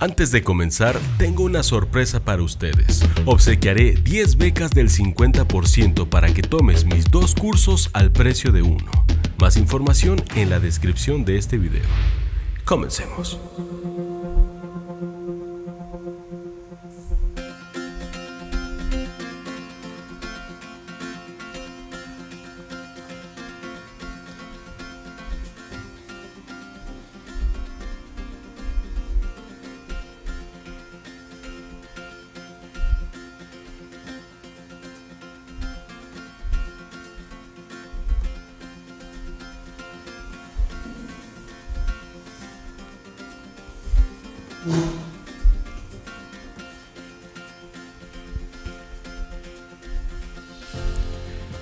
Antes de comenzar, tengo una sorpresa para ustedes. Obsequiaré 10 becas del 50% para que tomes mis dos cursos al precio de uno. Más información en la descripción de este video. Comencemos.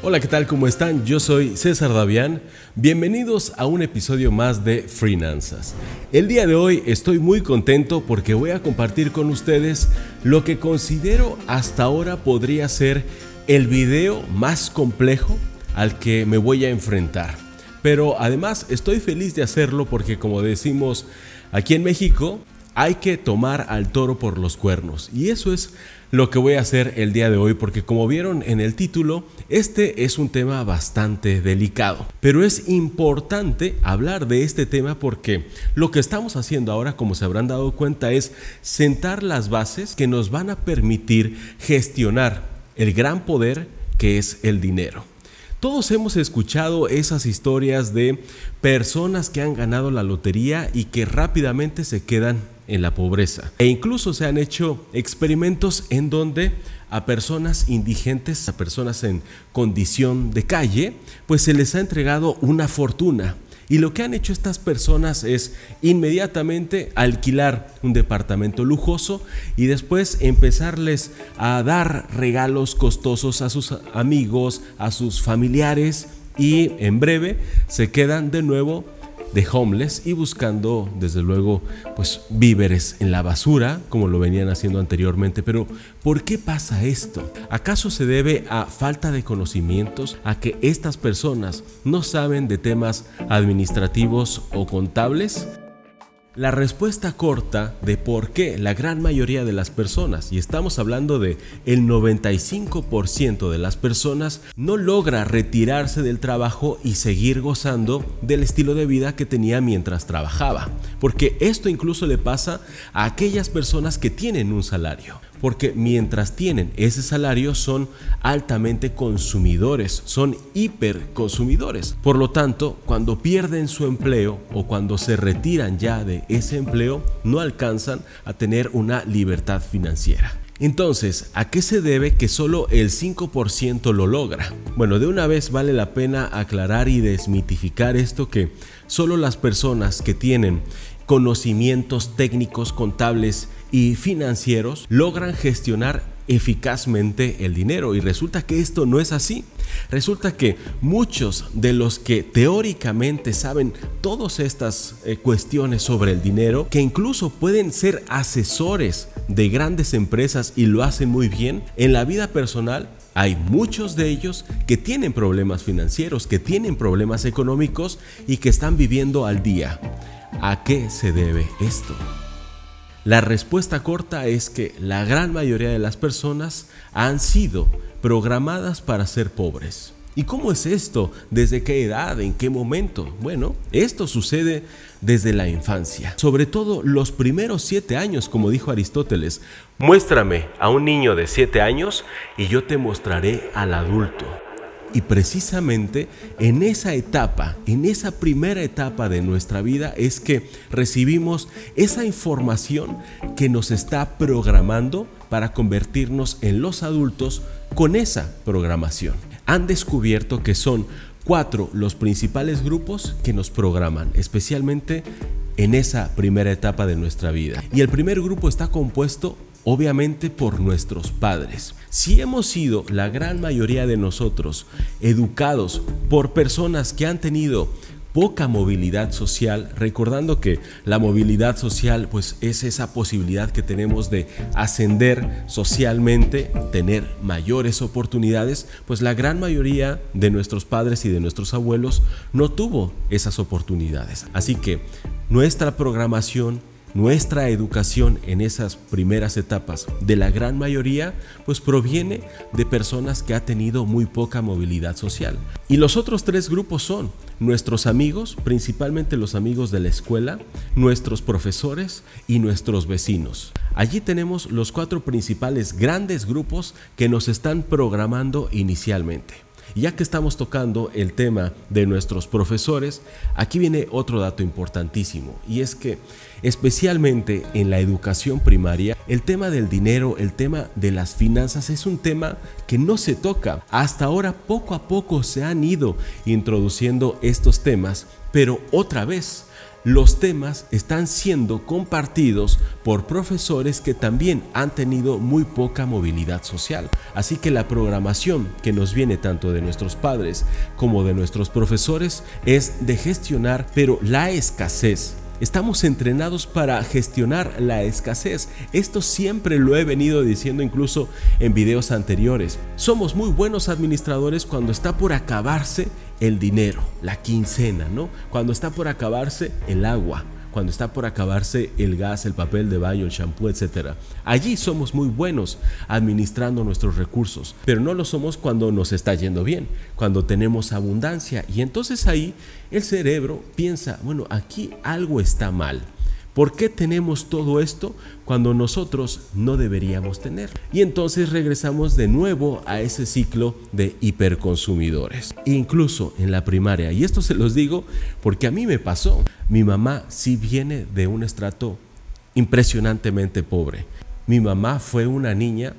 Hola, ¿qué tal? ¿Cómo están? Yo soy César Davián. Bienvenidos a un episodio más de Finanzas. El día de hoy estoy muy contento porque voy a compartir con ustedes lo que considero hasta ahora podría ser el video más complejo al que me voy a enfrentar. Pero además estoy feliz de hacerlo porque como decimos aquí en México, hay que tomar al toro por los cuernos. Y eso es lo que voy a hacer el día de hoy porque como vieron en el título, este es un tema bastante delicado. Pero es importante hablar de este tema porque lo que estamos haciendo ahora, como se habrán dado cuenta, es sentar las bases que nos van a permitir gestionar el gran poder que es el dinero. Todos hemos escuchado esas historias de personas que han ganado la lotería y que rápidamente se quedan en la pobreza. E incluso se han hecho experimentos en donde a personas indigentes, a personas en condición de calle, pues se les ha entregado una fortuna. Y lo que han hecho estas personas es inmediatamente alquilar un departamento lujoso y después empezarles a dar regalos costosos a sus amigos, a sus familiares y en breve se quedan de nuevo de homeless y buscando desde luego pues víveres en la basura como lo venían haciendo anteriormente pero ¿por qué pasa esto? ¿acaso se debe a falta de conocimientos a que estas personas no saben de temas administrativos o contables? La respuesta corta de por qué la gran mayoría de las personas, y estamos hablando de el 95% de las personas, no logra retirarse del trabajo y seguir gozando del estilo de vida que tenía mientras trabajaba. Porque esto incluso le pasa a aquellas personas que tienen un salario porque mientras tienen ese salario son altamente consumidores, son hiperconsumidores. Por lo tanto, cuando pierden su empleo o cuando se retiran ya de ese empleo, no alcanzan a tener una libertad financiera. Entonces, ¿a qué se debe que solo el 5% lo logra? Bueno, de una vez vale la pena aclarar y desmitificar esto que solo las personas que tienen conocimientos técnicos, contables y financieros logran gestionar eficazmente el dinero y resulta que esto no es así. Resulta que muchos de los que teóricamente saben todas estas eh, cuestiones sobre el dinero, que incluso pueden ser asesores de grandes empresas y lo hacen muy bien, en la vida personal hay muchos de ellos que tienen problemas financieros, que tienen problemas económicos y que están viviendo al día. ¿A qué se debe esto? La respuesta corta es que la gran mayoría de las personas han sido programadas para ser pobres. ¿Y cómo es esto? ¿Desde qué edad? ¿En qué momento? Bueno, esto sucede desde la infancia. Sobre todo los primeros siete años, como dijo Aristóteles. Muéstrame a un niño de siete años y yo te mostraré al adulto. Y precisamente en esa etapa, en esa primera etapa de nuestra vida es que recibimos esa información que nos está programando para convertirnos en los adultos con esa programación. Han descubierto que son cuatro los principales grupos que nos programan, especialmente en esa primera etapa de nuestra vida. Y el primer grupo está compuesto obviamente por nuestros padres. Si hemos sido la gran mayoría de nosotros educados por personas que han tenido poca movilidad social, recordando que la movilidad social pues es esa posibilidad que tenemos de ascender socialmente, tener mayores oportunidades, pues la gran mayoría de nuestros padres y de nuestros abuelos no tuvo esas oportunidades. Así que nuestra programación nuestra educación en esas primeras etapas de la gran mayoría pues proviene de personas que ha tenido muy poca movilidad social. Y los otros tres grupos son nuestros amigos, principalmente los amigos de la escuela, nuestros profesores y nuestros vecinos. Allí tenemos los cuatro principales grandes grupos que nos están programando inicialmente. Ya que estamos tocando el tema de nuestros profesores, aquí viene otro dato importantísimo y es que especialmente en la educación primaria, el tema del dinero, el tema de las finanzas es un tema que no se toca. Hasta ahora poco a poco se han ido introduciendo estos temas, pero otra vez los temas están siendo compartidos por profesores que también han tenido muy poca movilidad social. Así que la programación que nos viene tanto de nuestros padres como de nuestros profesores es de gestionar, pero la escasez Estamos entrenados para gestionar la escasez. Esto siempre lo he venido diciendo incluso en videos anteriores. Somos muy buenos administradores cuando está por acabarse el dinero, la quincena, ¿no? Cuando está por acabarse el agua, cuando está por acabarse el gas, el papel de baño, el shampoo, etc. Allí somos muy buenos administrando nuestros recursos, pero no lo somos cuando nos está yendo bien, cuando tenemos abundancia. Y entonces ahí el cerebro piensa, bueno, aquí algo está mal. ¿Por qué tenemos todo esto cuando nosotros no deberíamos tener? Y entonces regresamos de nuevo a ese ciclo de hiperconsumidores. Incluso en la primaria, y esto se los digo porque a mí me pasó. Mi mamá sí viene de un estrato impresionantemente pobre. Mi mamá fue una niña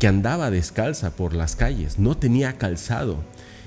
que andaba descalza por las calles, no tenía calzado.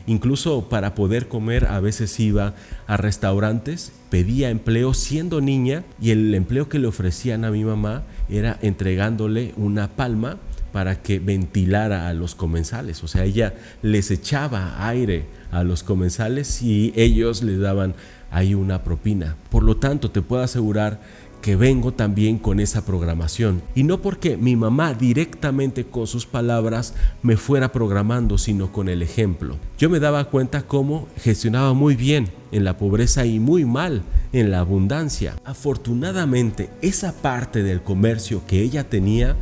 Incluso para poder comer a veces iba a restaurantes, pedía empleo siendo niña y el empleo que le ofrecían a mi mamá era entregándole una palma para que ventilara a los comensales. O sea, ella les echaba aire a los comensales y ellos le daban ahí una propina. Por lo tanto, te puedo asegurar que vengo también con esa programación. Y no porque mi mamá directamente con sus palabras me fuera programando, sino con el ejemplo. Yo me daba cuenta cómo gestionaba muy bien en la pobreza y muy mal en la abundancia. Afortunadamente, esa parte del comercio que ella tenía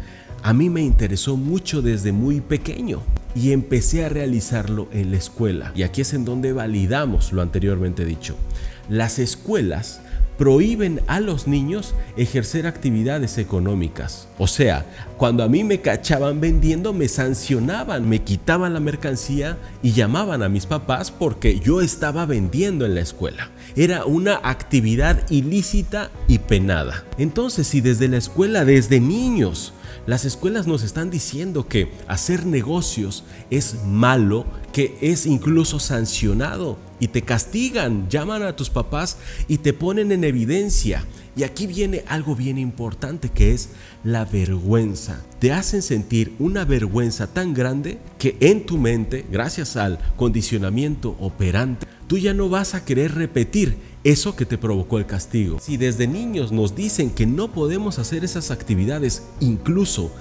a mí me interesó mucho desde muy pequeño y empecé a realizarlo en la escuela. Y aquí es en donde validamos lo anteriormente dicho. Las escuelas prohíben a los niños ejercer actividades económicas. O sea, cuando a mí me cachaban vendiendo, me sancionaban, me quitaban la mercancía y llamaban a mis papás porque yo estaba vendiendo en la escuela. Era una actividad ilícita y penada. Entonces, si desde la escuela, desde niños, las escuelas nos están diciendo que hacer negocios es malo, que es incluso sancionado y te castigan, llaman a tus papás y te ponen en evidencia. Y aquí viene algo bien importante que es la vergüenza. Te hacen sentir una vergüenza tan grande que en tu mente, gracias al condicionamiento operante, tú ya no vas a querer repetir eso que te provocó el castigo. Si desde niños nos dicen que no podemos hacer esas actividades, incluso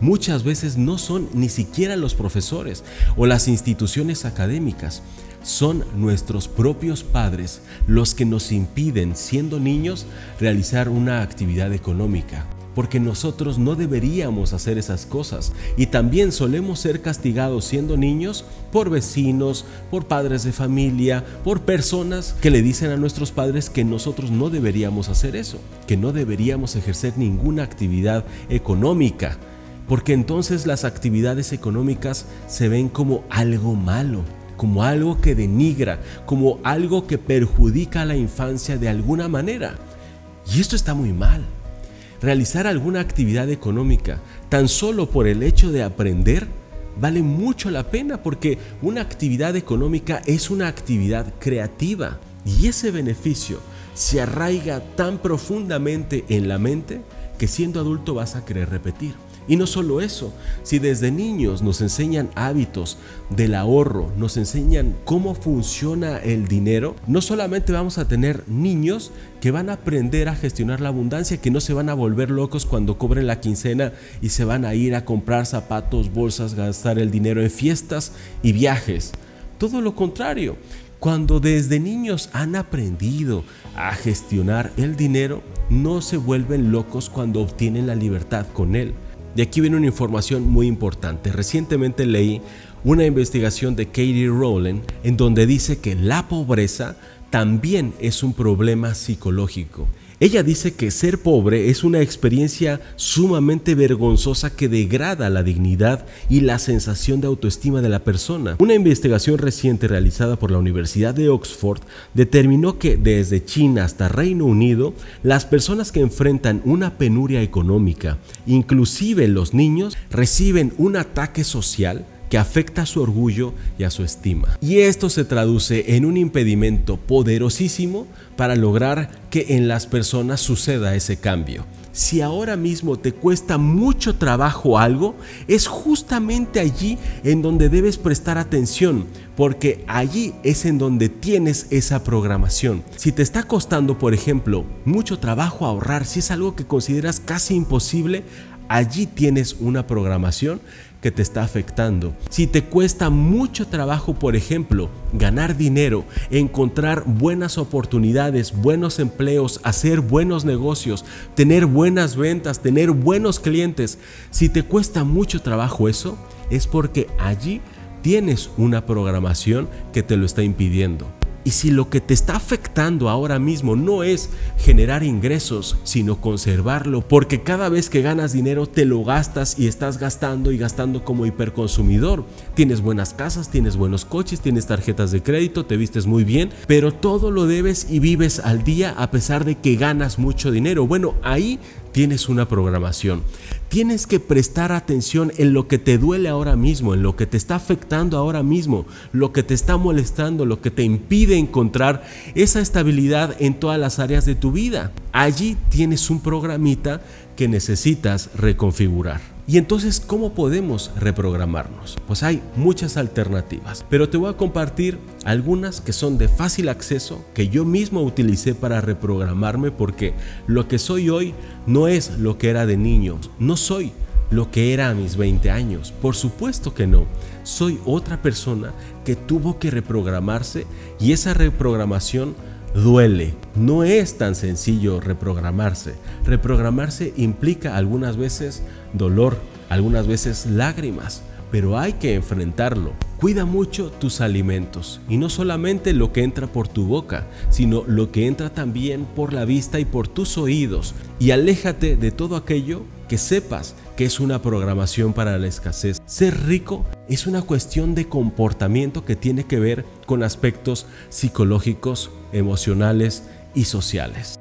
muchas veces no son ni siquiera los profesores o las instituciones académicas, son nuestros propios padres los que nos impiden, siendo niños, realizar una actividad económica porque nosotros no deberíamos hacer esas cosas. Y también solemos ser castigados siendo niños por vecinos, por padres de familia, por personas que le dicen a nuestros padres que nosotros no deberíamos hacer eso, que no deberíamos ejercer ninguna actividad económica. Porque entonces las actividades económicas se ven como algo malo, como algo que denigra, como algo que perjudica a la infancia de alguna manera. Y esto está muy mal realizar alguna actividad económica tan solo por el hecho de aprender vale mucho la pena porque una actividad económica es una actividad creativa y ese beneficio se arraiga tan profundamente en la mente que siendo adulto vas a querer repetir. Y no solo eso, si desde niños nos enseñan hábitos del ahorro, nos enseñan cómo funciona el dinero, no solamente vamos a tener niños que van a aprender a gestionar la abundancia, que no se van a volver locos cuando cobren la quincena y se van a ir a comprar zapatos, bolsas, gastar el dinero en fiestas y viajes. Todo lo contrario, Cuando desde niños han aprendido a gestionar el dinero, no se vuelven locos cuando obtienen la libertad con él. De aquí viene una información muy importante. Recientemente leí una investigación de Katie Rowland en donde dice que la pobreza también es un problema psicológico ella dice que ser pobre es una experiencia sumamente vergonzosa que degrada la dignidad y la sensación de autoestima de la persona. Una investigación reciente realizada por la Universidad de Oxford determinó que desde China hasta Reino Unido, las personas que enfrentan una penuria económica, inclusive los niños, reciben un ataque social que afecta a su orgullo y a su estima. Y esto se traduce en un impedimento poderosísimo para lograr que en las personas suceda ese cambio. Si ahora mismo te cuesta mucho trabajo algo, es justamente allí en donde debes prestar atención, porque allí es en donde tienes esa programación. Si te está costando, por ejemplo, mucho trabajo ahorrar, si es algo que consideras casi imposible, allí tienes una programación que te está afectando. Si te cuesta mucho trabajo, por ejemplo, ganar dinero, encontrar buenas oportunidades, buenos empleos, hacer buenos negocios, tener buenas ventas, tener buenos clientes, si te cuesta mucho trabajo eso, es porque allí tienes una programación que te lo está impidiendo. Y si lo que te está afectando ahora mismo no es generar ingresos, sino conservarlo, porque cada vez que ganas dinero te lo gastas y estás gastando y gastando como hiperconsumidor. Tienes buenas casas, tienes buenos coches, tienes tarjetas de crédito, te vistes muy bien, pero todo lo debes y vives al día a pesar de que ganas mucho dinero. Bueno, ahí tienes una programación. Tienes que prestar atención en lo que te duele ahora mismo, en lo que te está afectando ahora mismo, lo que te está molestando, lo que te impide encontrar esa estabilidad en todas las áreas de tu vida. Allí tienes un programita que necesitas reconfigurar. Y entonces, ¿cómo podemos reprogramarnos? Pues hay muchas alternativas, pero te voy a compartir algunas que son de fácil acceso, que yo mismo utilicé para reprogramarme porque lo que soy hoy no es lo que era de niño, no soy lo que era a mis 20 años, por supuesto que no, soy otra persona que tuvo que reprogramarse y esa reprogramación duele. No es tan sencillo reprogramarse. Reprogramarse implica algunas veces dolor, algunas veces lágrimas, pero hay que enfrentarlo. Cuida mucho tus alimentos y no solamente lo que entra por tu boca, sino lo que entra también por la vista y por tus oídos. Y aléjate de todo aquello que sepas que es una programación para la escasez. Ser rico es una cuestión de comportamiento que tiene que ver con aspectos psicológicos, emocionales y sociales.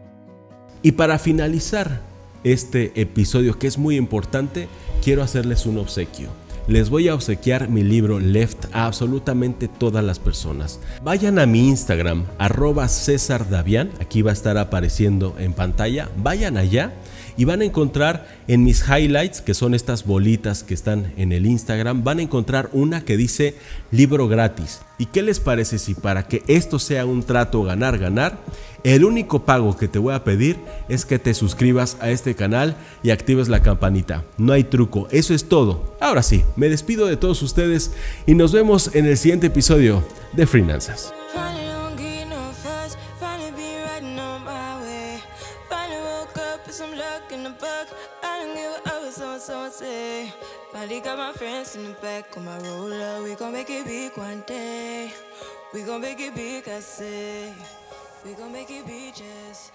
Y para finalizar este episodio que es muy importante, quiero hacerles un obsequio les voy a obsequiar mi libro Left a absolutamente todas las personas. Vayan a mi Instagram, arroba César Davián, aquí va a estar apareciendo en pantalla. Vayan allá y van a encontrar en mis highlights, que son estas bolitas que están en el Instagram, van a encontrar una que dice libro gratis. ¿Y qué les parece si para que esto sea un trato ganar ganar, el único pago que te voy a pedir es que te suscribas a este canal y actives la campanita. No hay truco, eso es todo. Ahora sí, me despido de todos ustedes y nos vemos en el siguiente episodio de Finanzas. Finally got my friends in the back on my roller. We gon' make it big one day. We gon' make it big, I say. We gon' make it big, just.